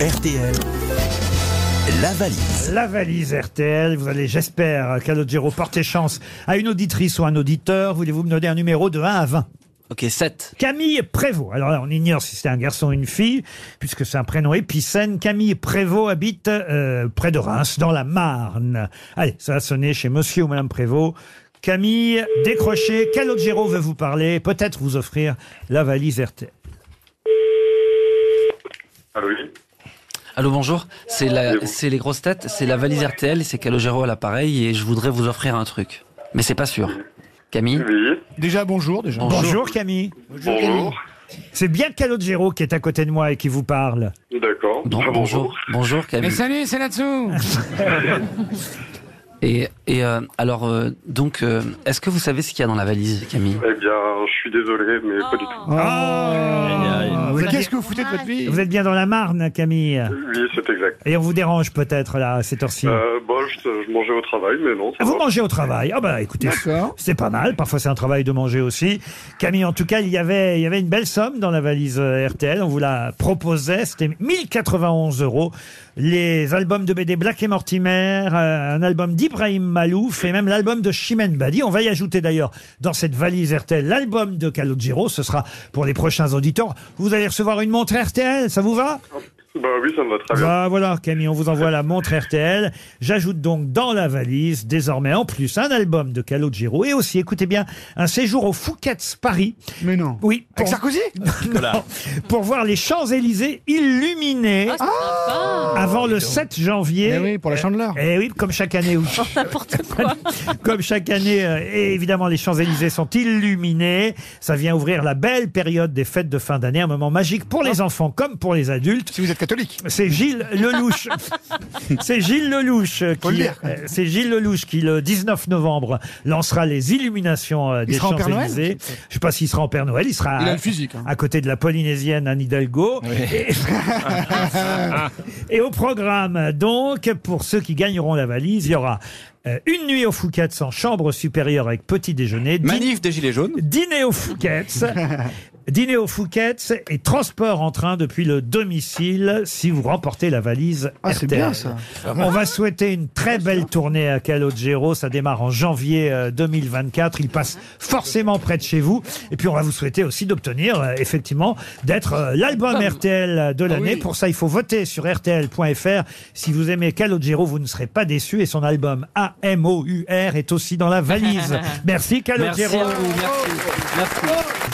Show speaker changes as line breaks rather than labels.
RTL, la valise.
La valise RTL, vous allez, j'espère, Calogero, porter chance à une auditrice ou un auditeur. Voulez-vous me donner un numéro de 1 à 20
Ok, 7.
Camille Prévost. Alors là, on ignore si c'est un garçon ou une fille, puisque c'est un prénom épicène. Camille Prévost habite euh, près de Reims, dans la Marne. Allez, ça va sonner chez monsieur ou madame Prévost. Camille, décrochez. Calogero veut vous parler, peut-être vous offrir la valise RTL.
Allô, oui.
Allô, bonjour. C'est la, c'est les grosses têtes, c'est la valise RTL et c'est Calogero à l'appareil et je voudrais vous offrir un truc. Mais c'est pas sûr. Camille
Oui.
Déjà, bonjour, déjà.
Bonjour.
Bonjour Camille.
Bonjour.
C'est bien Calogero qui est à côté de moi et qui vous parle.
D'accord. Ah,
bonjour. Bonjour
Mais
Camille.
salut, c'est là-dessous
Et, et euh, alors, euh, donc, euh, est-ce que vous savez ce qu'il y a dans la valise, Camille?
Eh bien, je suis désolé, mais pas du tout.
Ah, vous,
Mais
êtes
qu'est-ce que vous foutez de votre vie?
Vous êtes bien dans la Marne, Camille.
Oui, c'est exact.
Et on vous dérange peut-être là, à cette heure-ci?
Euh, bon, je, je mangeais au travail, mais non, ça
Ah, Vous
va.
mangez au travail? Ah bah écoutez,
D'accord.
c'est pas mal. Parfois c'est un travail de manger aussi. Camille, en tout cas, il y avait, il y avait une belle somme dans la valise euh, RTL. On vous la proposait. C'était 1091 euros. Les albums de BD Black et Mortimer, euh, un album d'Ibrahim Malouf et même l'album de Chimène Badi. On va y ajouter d'ailleurs dans cette valise RTL l'album de Calogero. Ce sera pour les prochains auditeurs. Vous allez recevoir une montre RTL. Ça vous va?
Bah oui, ça me va très bien.
Bah voilà, Camille, on vous envoie la montre RTL. J'ajoute donc dans la valise, désormais en plus, un album de Calogero et aussi, écoutez bien, un séjour au Fouquet's Paris.
Mais non.
Oui, pour,
Avec Sarkozy
Non, pour voir les Champs-Élysées illuminés avant le 7 janvier.
Eh oui, pour la chandeleur.
Eh oui, comme chaque année. oui. comme chaque année, euh, et évidemment, les Champs-Élysées sont illuminés. Ça vient ouvrir la belle période des fêtes de fin d'année, un moment magique pour les enfants comme pour les adultes.
Si vous êtes catholique.
C'est Gilles Lelouch. c'est Gilles Lelouch
Faut le
qui,
dire.
euh, c'est Gilles Lelouch qui le 19 novembre lancera les illuminations euh, des
sera en Père Noël
Champs-Élysées. Je sais pas s'il sera en Père Noël, il sera
Il a le physique. hein.
à côté de la Polynésienne Anne Hidalgo. Et, et au programme, donc, pour ceux qui gagneront la valise, il y aura euh, une nuit au Fouquet's en chambre supérieure avec petit déjeuner.
Manif des Gilets jaunes.
Dîner au Fouquet's. Dîner au Fouquet's et transport en train depuis le domicile si vous remportez la valise
Ah, c'est
RTL.
bien, ça.
On va souhaiter une très belle tournée à Calogero. Ça démarre en janvier euh, 2024. Il passe forcément près de chez vous. Et puis on va vous souhaiter aussi d'obtenir euh, effectivement d'être euh, l'album RTL de l'année.
oui.
Pour ça, il faut voter sur RTL.fr. Si vous aimez Calogero, vous ne serez pas déçus. Et son album A-M-O-U-R est aussi dans la valise. Merci
Merci
Calogero.
à vous, merci. Merci.